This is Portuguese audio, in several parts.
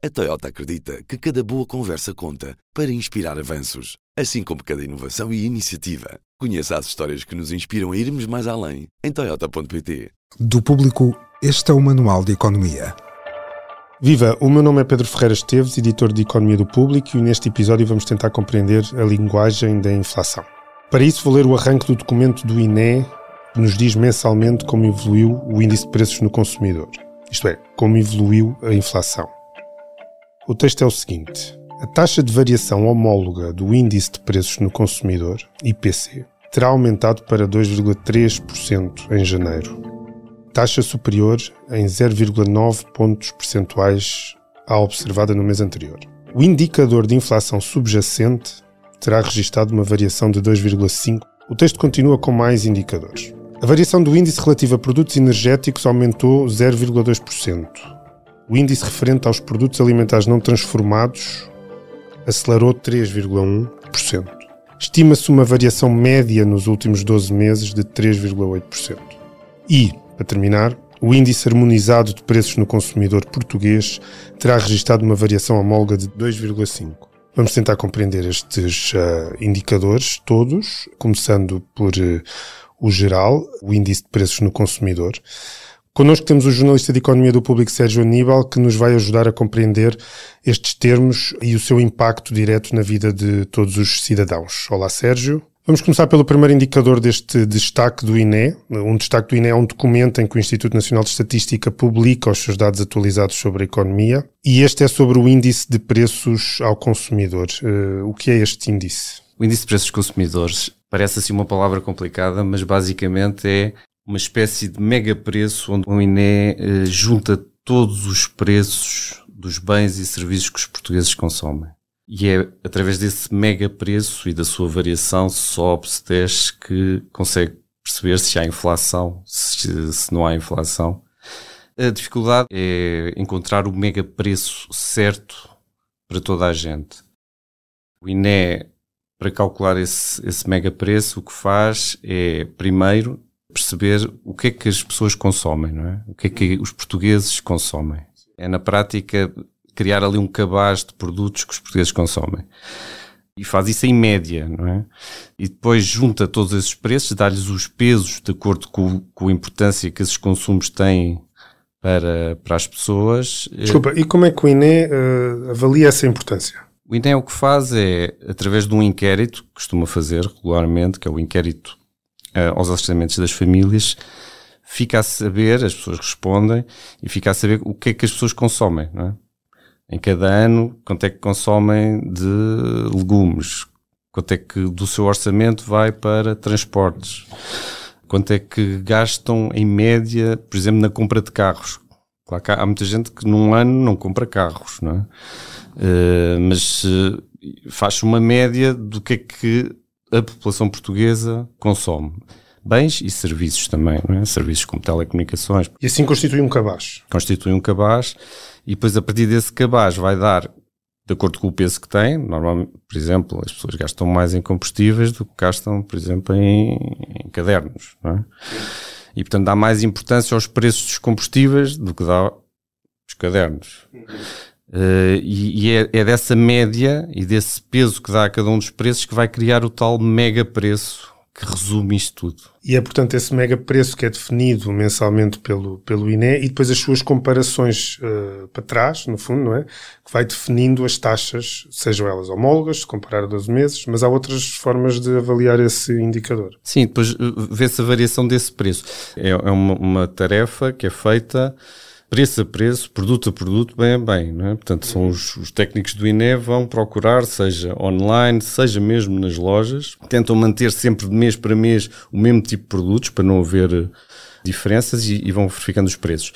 A Toyota acredita que cada boa conversa conta para inspirar avanços, assim como cada inovação e iniciativa. Conheça as histórias que nos inspiram a irmos mais além em Toyota.pt. Do público, este é o Manual de Economia. Viva! O meu nome é Pedro Ferreira Esteves, editor de Economia do Público, e neste episódio vamos tentar compreender a linguagem da inflação. Para isso, vou ler o arranque do documento do INE, que nos diz mensalmente como evoluiu o índice de preços no consumidor. Isto é, como evoluiu a inflação. O texto é o seguinte: a taxa de variação homóloga do índice de preços no consumidor, IPC, terá aumentado para 2,3% em janeiro, taxa superior em 0,9 pontos percentuais à observada no mês anterior. O indicador de inflação subjacente terá registrado uma variação de 2,5. O texto continua com mais indicadores. A variação do índice relativo a produtos energéticos aumentou 0,2%. O índice referente aos produtos alimentares não transformados acelerou 3,1%. Estima-se uma variação média nos últimos 12 meses de 3,8%. E, para terminar, o índice harmonizado de preços no consumidor português terá registrado uma variação homóloga de 2,5%. Vamos tentar compreender estes uh, indicadores todos, começando por uh, o geral, o índice de preços no consumidor. Connosco temos o jornalista de Economia do Público Sérgio Aníbal, que nos vai ajudar a compreender estes termos e o seu impacto direto na vida de todos os cidadãos. Olá, Sérgio. Vamos começar pelo primeiro indicador deste destaque do INE. Um destaque do INE é um documento em que o Instituto Nacional de Estatística publica os seus dados atualizados sobre a economia e este é sobre o índice de preços ao consumidor. Uh, o que é este índice? O índice de preços consumidores parece assim uma palavra complicada, mas basicamente é uma espécie de mega preço onde o INE uh, junta todos os preços dos bens e serviços que os portugueses consomem. E é através desse mega preço e da sua variação sobe, se desce, que consegue perceber se há inflação, se, se não há inflação. A dificuldade é encontrar o mega preço certo para toda a gente. O INE, para calcular esse, esse mega preço, o que faz é, primeiro, perceber o que é que as pessoas consomem, não é? O que é que os portugueses consomem. É, na prática, criar ali um cabaz de produtos que os portugueses consomem. E faz isso em média, não é? E depois junta todos esses preços, dá-lhes os pesos de acordo com, com a importância que esses consumos têm para, para as pessoas. Desculpa, e como é que o INE uh, avalia essa importância? O INE o que faz é, através de um inquérito, que costuma fazer regularmente, que é o inquérito aos orçamentos das famílias, fica a saber, as pessoas respondem, e fica a saber o que é que as pessoas consomem, não é? em cada ano, quanto é que consomem de legumes, quanto é que do seu orçamento vai para transportes, quanto é que gastam em média, por exemplo, na compra de carros. Claro que há, muita gente que num ano não compra carros, não é? Uh, mas uh, faz uma média do que é que a população portuguesa consome. Bens e serviços também, é? Serviços como telecomunicações. E assim constitui um cabaz. Constitui um cabaz e depois a partir desse cabaz vai dar, de acordo com o peso que tem, normalmente, por exemplo, as pessoas gastam mais em combustíveis do que gastam, por exemplo, em, em cadernos, é? E portanto dá mais importância aos preços dos combustíveis do que dá aos cadernos. Uh, e, e é, é, dessa média e desse peso que dá a cada um dos preços que vai criar o tal mega preço que resume isto tudo. E é, portanto, esse mega preço que é definido mensalmente pelo, pelo INE e depois as suas comparações uh, para trás, no fundo, não é? Que vai definindo as taxas, sejam elas homólogas, se comparar a 12 meses, mas há outras formas de avaliar esse indicador. Sim, depois eh, vê-se a variação desse preço. É, é uma, uma tarefa que é feita preço a preço, produto a produto, bem a bem. Não é? Portanto, são os, os, técnicos do INE vão procurar, seja online, seja mesmo nas lojas, tentam manter sempre de mês para mês o mesmo tipo de produtos para não haver eh, diferenças e, e vão verificando os preços.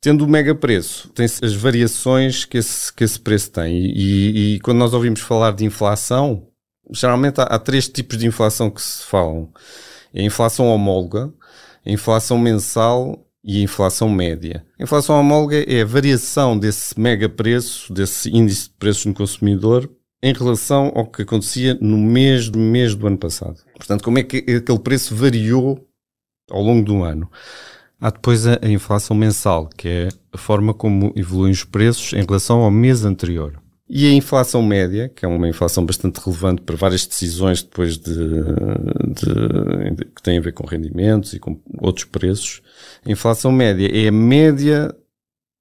Tendo o mega preço, tem as variações que esse, que esse preço tem. E, e, e quando nós ouvimos falar de inflação, geralmente há, há três tipos de inflação que se falam. É a inflação homóloga, a inflação mensal e a inflação média. A inflação homóloga é a variação desse mega preço, desse índice de preços no consumidor, em relação ao que acontecia no mesmo mês do ano passado. Portanto, como é que aquele preço variou ao longo do ano? Há depois a, inflação mensal, que é a forma como evoluem os preços em relação ao mês anterior. E a inflação média, que é uma inflação bastante relevante para várias decisões depois de, de, de, que têm a ver com rendimentos e com outros preços. A inflação média é a média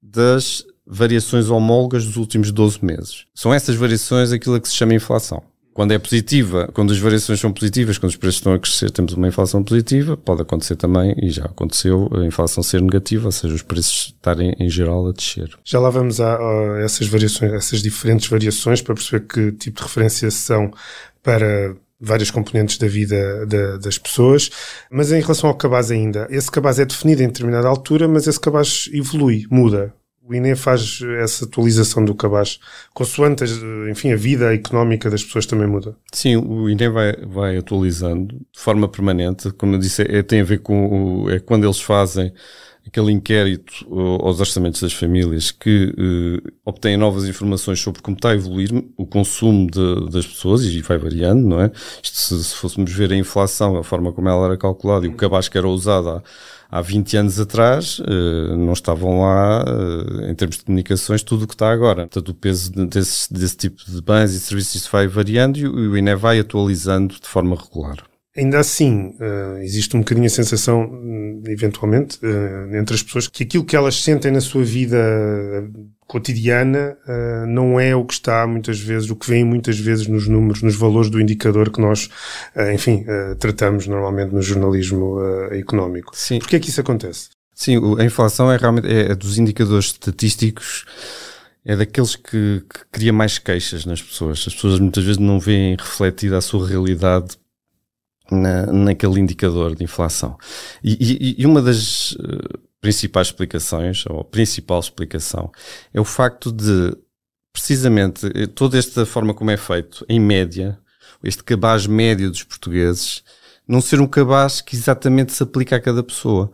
das variações homólogas dos últimos 12 meses. São essas variações aquilo que se chama inflação. Quando é positiva, quando as variações são positivas, quando os preços estão a crescer, temos uma inflação positiva. Pode acontecer também, e já aconteceu, a inflação ser negativa, ou seja, os preços estarem em geral a descer. Já lá vamos a, a essas variações, essas diferentes variações, para perceber que tipo de referência são para várias componentes da vida da, das pessoas, mas em relação ao cabaz ainda, esse cabaz é definido em determinada altura, mas esse cabaz evolui, muda o INE faz essa atualização do cabaz, consoante, enfim, a vida económica das pessoas também muda. Sim, o INE vai, vai atualizando de forma permanente, como eu disse, é, tem a ver com o, é quando eles fazem aquele inquérito aos orçamentos das famílias que eh, obtêm novas informações sobre como está a evoluir o consumo de, das pessoas e vai variando, não é? Isto, se, se, fôssemos ver a inflação, a forma como ela era calculada e o cabaz que era usado há, há 20 anos atrás uh, não estavam lá, uh, em termos de comunicações, tudo o que está agora. Portanto, o peso desse, desse tipo de bens e serviços vai variando e o INE vai atualizando de forma regular. Ainda assim, uh, existe um bocadinho a sensação, hum, eventualmente, uh, entre as pessoas, que aquilo que elas sentem na sua vida cotidiana uh, não é o que está muitas vezes, o que vem muitas vezes nos números, nos valores do indicador que nós, enfim, tratamos normalmente no jornalismo económico. Sim. Porquê é que isso acontece? Sim, a inflação é realmente é, é dos indicadores estatísticos é daqueles que, que, cria mais queixas nas pessoas. As pessoas muitas vezes não veem refletida a sua realidade na, naquele indicador de inflação. E, e, e uma das principais explicações, ou principal explicação, é o facto de, precisamente, eh, toda esta forma como é feito, em média, este cabaz médio dos portugueses, não ser um cabaz que exatamente se aplica a cada pessoa.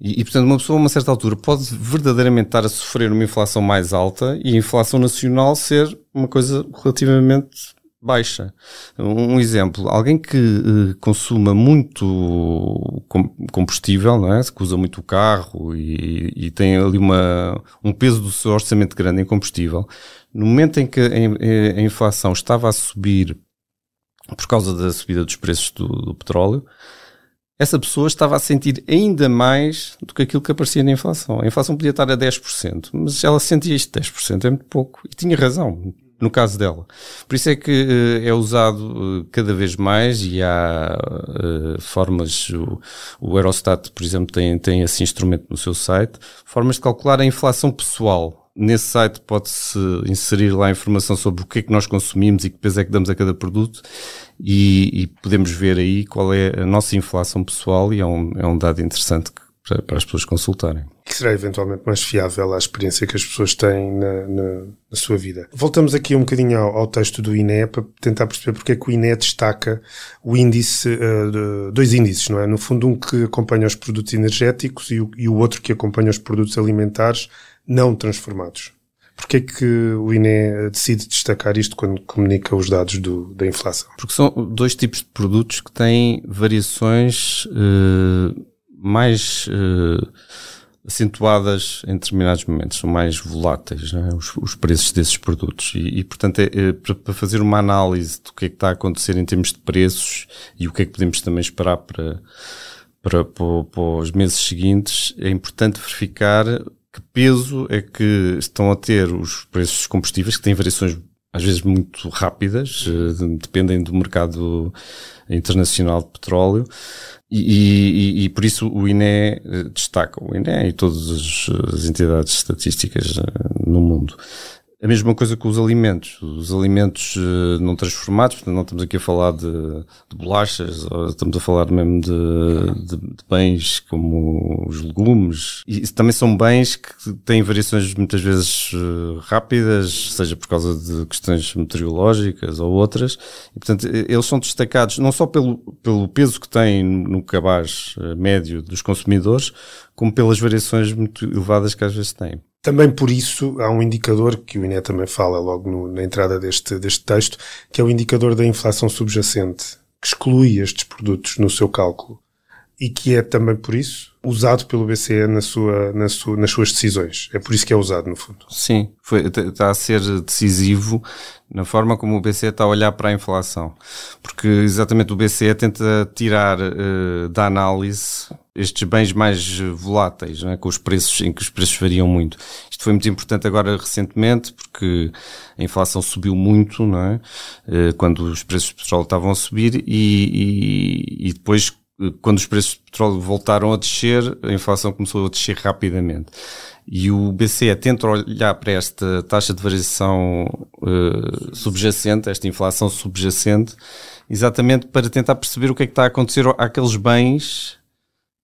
E, e, portanto, uma pessoa a uma certa altura pode verdadeiramente estar a sofrer uma inflação mais alta e a inflação nacional ser uma coisa relativamente baixa. Um exemplo, alguém que uh, consuma muito combustível, não é? que usa muito o carro e, e, tem ali uma, um peso do seu orçamento grande em combustível, no momento em que a, inflação estava a subir por causa da subida dos preços do, do petróleo, essa pessoa estava a sentir ainda mais do que aquilo que aparecia na inflação. A inflação podia estar a 10%, mas ela sentia isto 10%, é muito pouco. E tinha razão no caso dela. Por isso é que uh, é usado uh, cada vez mais e há uh, formas, o, o, Eurostat, por exemplo, tem, tem esse instrumento no seu site, formas de calcular a inflação pessoal. Nesse site pode-se inserir lá informação sobre o que é que nós consumimos e que peso é que damos a cada produto e, e podemos ver aí qual é a nossa inflação pessoal e é um, é um dado interessante para, para as pessoas consultarem. Que será eventualmente mais fiável à experiência que as pessoas têm na, na, na sua vida. Voltamos aqui um bocadinho ao, ao, texto do INE para tentar perceber porque é que o INE destaca o índice, uh, dois índices, não é? No fundo, um que acompanha os produtos energéticos e o, e o outro que acompanha os produtos alimentares não transformados. Porquê é que o INE decide destacar isto quando comunica os dados do, da inflação? Porque são dois tipos de produtos que têm variações uh, mais uh, acentuadas em determinados momentos, são mais voláteis é? os, os, preços desses produtos. E, e portanto, é, é, para fazer uma análise do que é que está a acontecer em termos de preços e o que é que podemos também esperar para, para, para, para os meses seguintes, é importante verificar que peso é que estão a ter os preços dos combustíveis, que têm variações às vezes muito rápidas, uh, dependem do mercado internacional de petróleo, e, e, e, por isso o INE eh, destaca, o INE e todas as entidades estatísticas eh, no mundo, a mesma coisa com os alimentos. Os alimentos uh, não transformados, portanto, não estamos aqui a falar de, de bolachas, estamos a falar mesmo de, de, de, bens como os legumes. E também são bens que têm variações muitas vezes uh, rápidas, seja por causa de questões meteorológicas ou outras. E, portanto, eles são destacados não só pelo, pelo peso que têm no cabaz uh, médio dos consumidores, como pelas variações muito elevadas que às vezes têm. Também por isso há um indicador que o INE também fala logo no, na entrada deste, deste texto, que é o indicador da inflação subjacente, que exclui estes produtos no seu cálculo. E que é também por isso usado pelo BCE na sua, na sua, nas suas decisões. É por isso que é usado, no fundo. Sim, foi, está a ser decisivo na forma como o BCE está a olhar para a inflação. Porque exatamente o BCE tenta tirar uh, da análise estes bens mais voláteis, é? com os preços, em que os preços variam muito. Isto foi muito importante agora recentemente, porque a inflação subiu muito, não é? Uh, quando os preços de petróleo estavam a subir e, e, e depois quando os preços de petróleo voltaram a descer, a inflação começou a descer rapidamente. E o BCE tenta olhar para esta taxa de variação uh, subjacente, esta inflação subjacente, exatamente para tentar perceber o que é que está a acontecer àqueles bens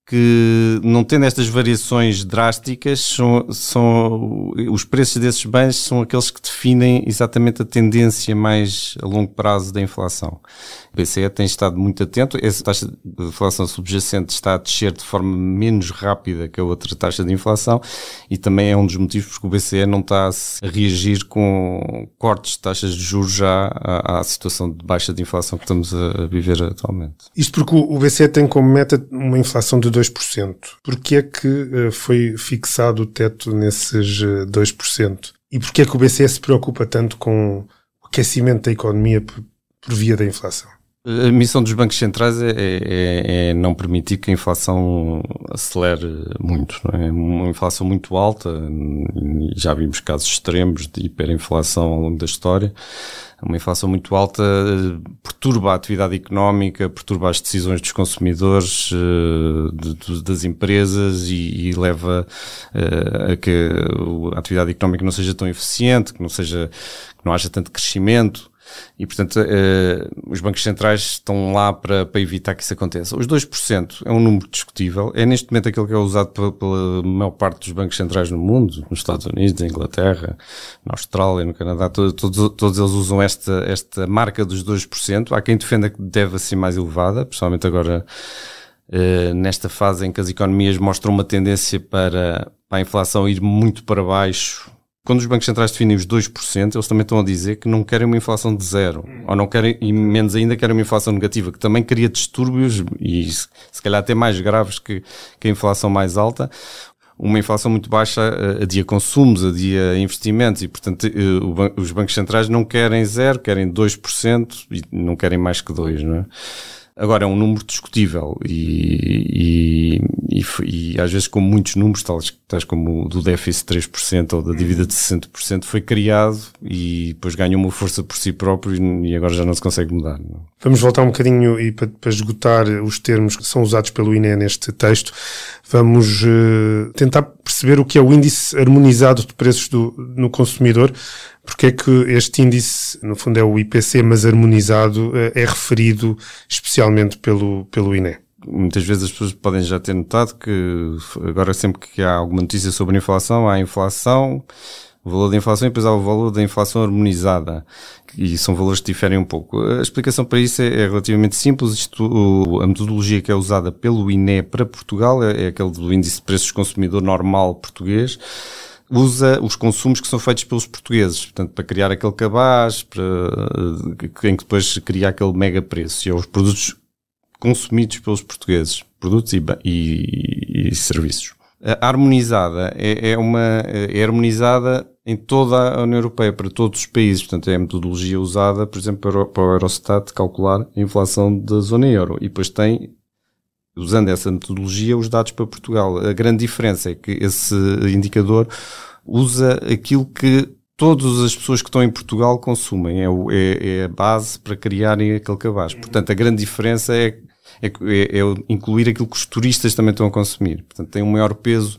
que, não tendo estas variações drásticas, são, são, os preços desses bens são aqueles que definem exatamente a tendência mais a longo prazo da inflação. O BCE tem estado muito atento, essa taxa de inflação subjacente está a descer de forma menos rápida que a outra taxa de inflação e também é um dos motivos porque o BCE não está a reagir com cortes de taxas de juros já à, à situação de baixa de inflação que estamos a viver atualmente. Isto porque o BCE tem como meta uma inflação de 2%. Porquê é que uh, foi fixado o teto nesses uh, eh, 2%? E porquê é que o BCE se preocupa tanto com o aquecimento da economia por, via da inflação? A missão dos bancos centrais é, é, é, não permitir que a inflação acelere muito. É? Uma inflação muito alta, já vimos casos extremos de hiperinflação ao longo da história. Uma inflação muito alta perturba a atividade económica, perturba as decisões dos consumidores, eh, de, de, das empresas e, e leva uh, a que a atividade económica não seja tão eficiente, que não seja, que não haja tanto crescimento. E, portanto, eh, os bancos centrais estão lá para, para evitar que isso aconteça. Os 2% é um número discutível. É neste momento aquele que é usado pela, pela maior parte dos bancos centrais no mundo, nos Estados Unidos, na Inglaterra, na Austrália, no Canadá. Todos, todos, todos eles usam esta, esta marca dos 2%. Há quem defenda que deve ser mais elevada, principalmente agora Uh, nesta fase em que as economias mostram uma tendência para, para a inflação ir muito para baixo quando os bancos centrais definem os 2%, eles também estão a dizer que não querem uma inflação de zero, ou não querem, e menos ainda querem uma inflação negativa, que também cria distúrbios, e se calhar até mais graves que, que a inflação mais alta, uma inflação muito baixa eh, adia consumos, adia investimentos e, portanto, eh, os bancos centrais não querem zero, querem 2% e não querem mais que 2%, não é? Agora é um número discutível e, e, e, e às vezes com muitos números, tais, tais como o do déficit 3% ou da dívida de 60%, foi criado e depois ganhou uma força por si próprio e agora já não se consegue mudar. Não? É? Vamos voltar um bocadinho e para, para, esgotar os termos que são usados pelo INE neste texto, vamos uh, tentar perceber o que é o índice harmonizado de preços do, no consumidor porque é que este índice, no fundo é o IPC, mas harmonizado, eh, é referido especialmente pelo, pelo INE? Muitas vezes as pessoas podem já ter notado que agora sempre que há alguma notícia sobre inflação, há inflação, o valor da inflação e depois há o valor da inflação harmonizada. E são valores que diferem um pouco. A explicação para isso é, é relativamente simples. Isto, a metodologia que é usada pelo INE para Portugal é, é aquele do índice de preços consumidor normal português usa os consumos que são feitos pelos portugueses, portanto, para criar aquele cabaz, para, em que depois cria aquele mega preço. E é os produtos consumidos pelos portugueses, produtos e, e, e serviços. A harmonizada é, é, uma, é harmonizada em toda a União Europeia, para todos os países. Portanto, é a metodologia usada, por exemplo, para o, para o Eurostat calcular a inflação da zona euro. E depois tem usando essa metodologia, os dados para Portugal. A grande diferença é que esse indicador usa aquilo que todas as pessoas que estão em Portugal consumem. É, é, é a base para criarem aquele cabaz. Portanto, a grande diferença é, é, é, incluir aquilo que os turistas também estão a consumir. Portanto, tem um maior peso,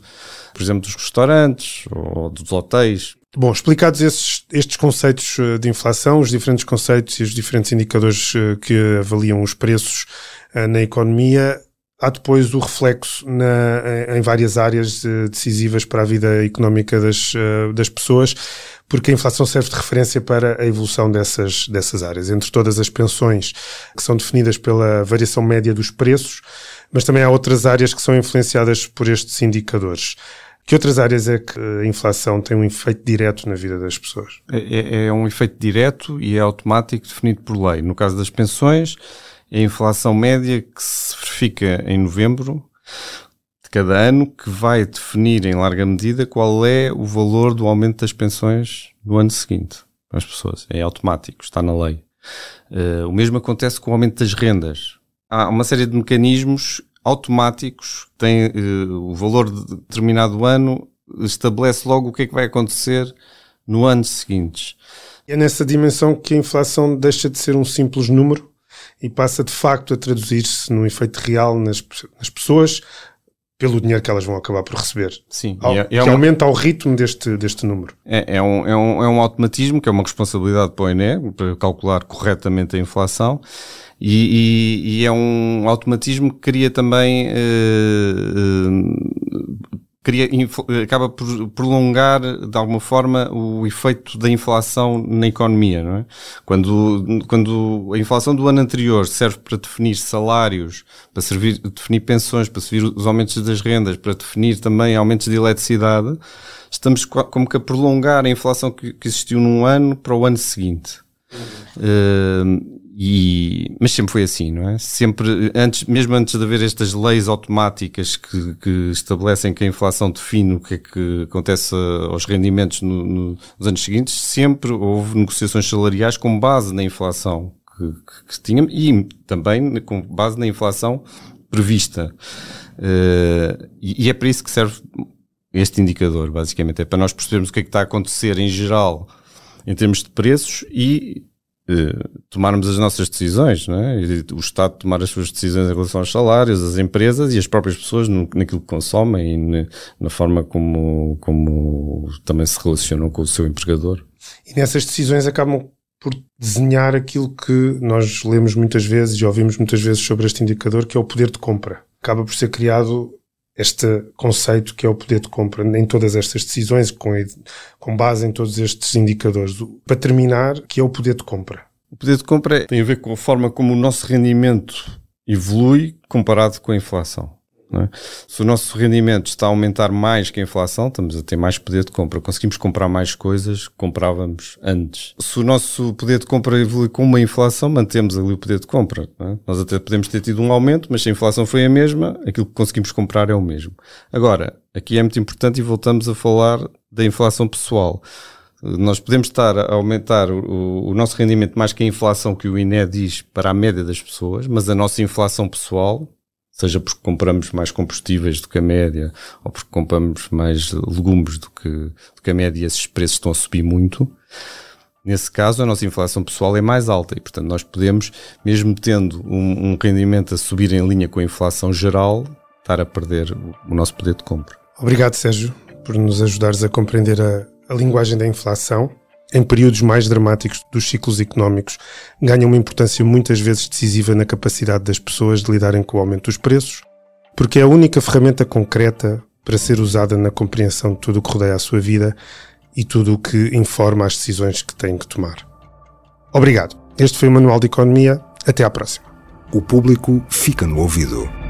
por exemplo, dos restaurantes ou dos hotéis. Bom, explicados esses, estes conceitos eh, de inflação, os diferentes conceitos e os diferentes indicadores eh, que avaliam os preços eh, na economia, há depois o reflexo na, em várias áreas eh, decisivas para a vida económica das, eh, das pessoas, porque a inflação serve de referência para a evolução dessas, dessas áreas. Entre todas as pensões que são definidas pela variação média dos preços, mas também há outras áreas que são influenciadas por estes indicadores. Que outras áreas é que a inflação tem um efeito direto na vida das pessoas? É, é, é um efeito direto e é automático definido por lei. No caso das pensões, a inflação média que se verifica em novembro, cada ano que vai definir em larga medida qual é o valor do aumento das pensões no ano seguinte para as pessoas. É automático, está na lei. Uh, o mesmo acontece com o aumento das rendas. Há uma série de mecanismos automáticos, tem uh, o valor de determinado ano, estabelece logo o que é que vai acontecer no ano seguinte. É nessa dimensão que a inflação deixa de ser um simples número e passa de facto a traduzir-se num efeito real nas, nas pessoas pelo dinheiro que elas vão acabar por receber. Sim, Ao, é, é que uma, aumenta ao ritmo deste, deste número. É, é, um, é, um, é um automatismo que é uma responsabilidade para o INE, para calcular corretamente a inflação. E, e, e, é um automatismo que cria também uh, uh, cria, acaba por prolongar de alguma forma o efeito da inflação na economia, não é? Quando, quando a inflação do ano anterior serve para definir salários, para servir, definir pensões, para servir os aumentos das rendas, para definir também aumentos de eletricidade, estamos como que a prolongar a inflação que, que existiu num ano para o ano seguinte. Uhum. Uh, e, mas sempre foi assim, não é? Sempre, antes, mesmo antes de haver estas leis automáticas que, que estabelecem que a inflação define o que é que acontece aos rendimentos no, no, nos anos seguintes, sempre houve negociações salariais com base na inflação que, que, que tínhamos e também com base na inflação prevista. Uh, e, e é para isso que serve este indicador, basicamente. É para nós percebermos o que é que está a acontecer em geral em termos de preços e tomarmos as nossas decisões, é? o Estado tomar as suas decisões em relação aos salários, as empresas e as próprias pessoas no, naquilo que consomem e na, na forma como, como também se relacionam com o seu empregador. E nessas decisões acabam por desenhar aquilo que nós lemos muitas vezes e ouvimos muitas vezes sobre este indicador, que é o poder de compra. Acaba por ser criado este conceito que é o poder de compra em todas estas decisões, com, com base em todos estes indicadores. Para terminar, que é o poder de compra? O poder de compra tem a ver com a forma como o nosso rendimento evolui comparado com a inflação. É? Se o nosso rendimento está a aumentar mais que a inflação, estamos a ter mais poder de compra. Conseguimos comprar mais coisas que comprávamos antes. Se o nosso poder de compra evolui com uma inflação, mantemos ali o poder de compra. É? Nós até podemos ter tido um aumento, mas se a inflação foi a mesma, aquilo que conseguimos comprar é o mesmo. Agora, aqui é muito importante e voltamos a falar da inflação pessoal. Nós podemos estar a aumentar o, o, nosso rendimento mais que a inflação que o INE diz para a média das pessoas, mas a nossa inflação pessoal seja porque compramos mais combustíveis do que a média, ou porque compramos mais legumes do que, do que a média e esses preços estão a subir muito, nesse caso a nossa inflação pessoal é mais alta e, portanto, nós podemos, mesmo tendo um, um rendimento a subir em linha com a inflação geral, estar a perder o, o nosso poder de compra. Obrigado, Sérgio, por nos ajudares a compreender a, a linguagem da inflação em períodos mais dramáticos dos ciclos económicos, ganha uma importância muitas vezes decisiva na capacidade das pessoas de lidarem com o aumento dos preços, porque é a única ferramenta concreta para ser usada na compreensão de tudo o que rodeia a sua vida e tudo o que informa as decisões que têm que tomar. Obrigado. Este foi o Manual de Economia. Até à próxima. O público fica no ouvido.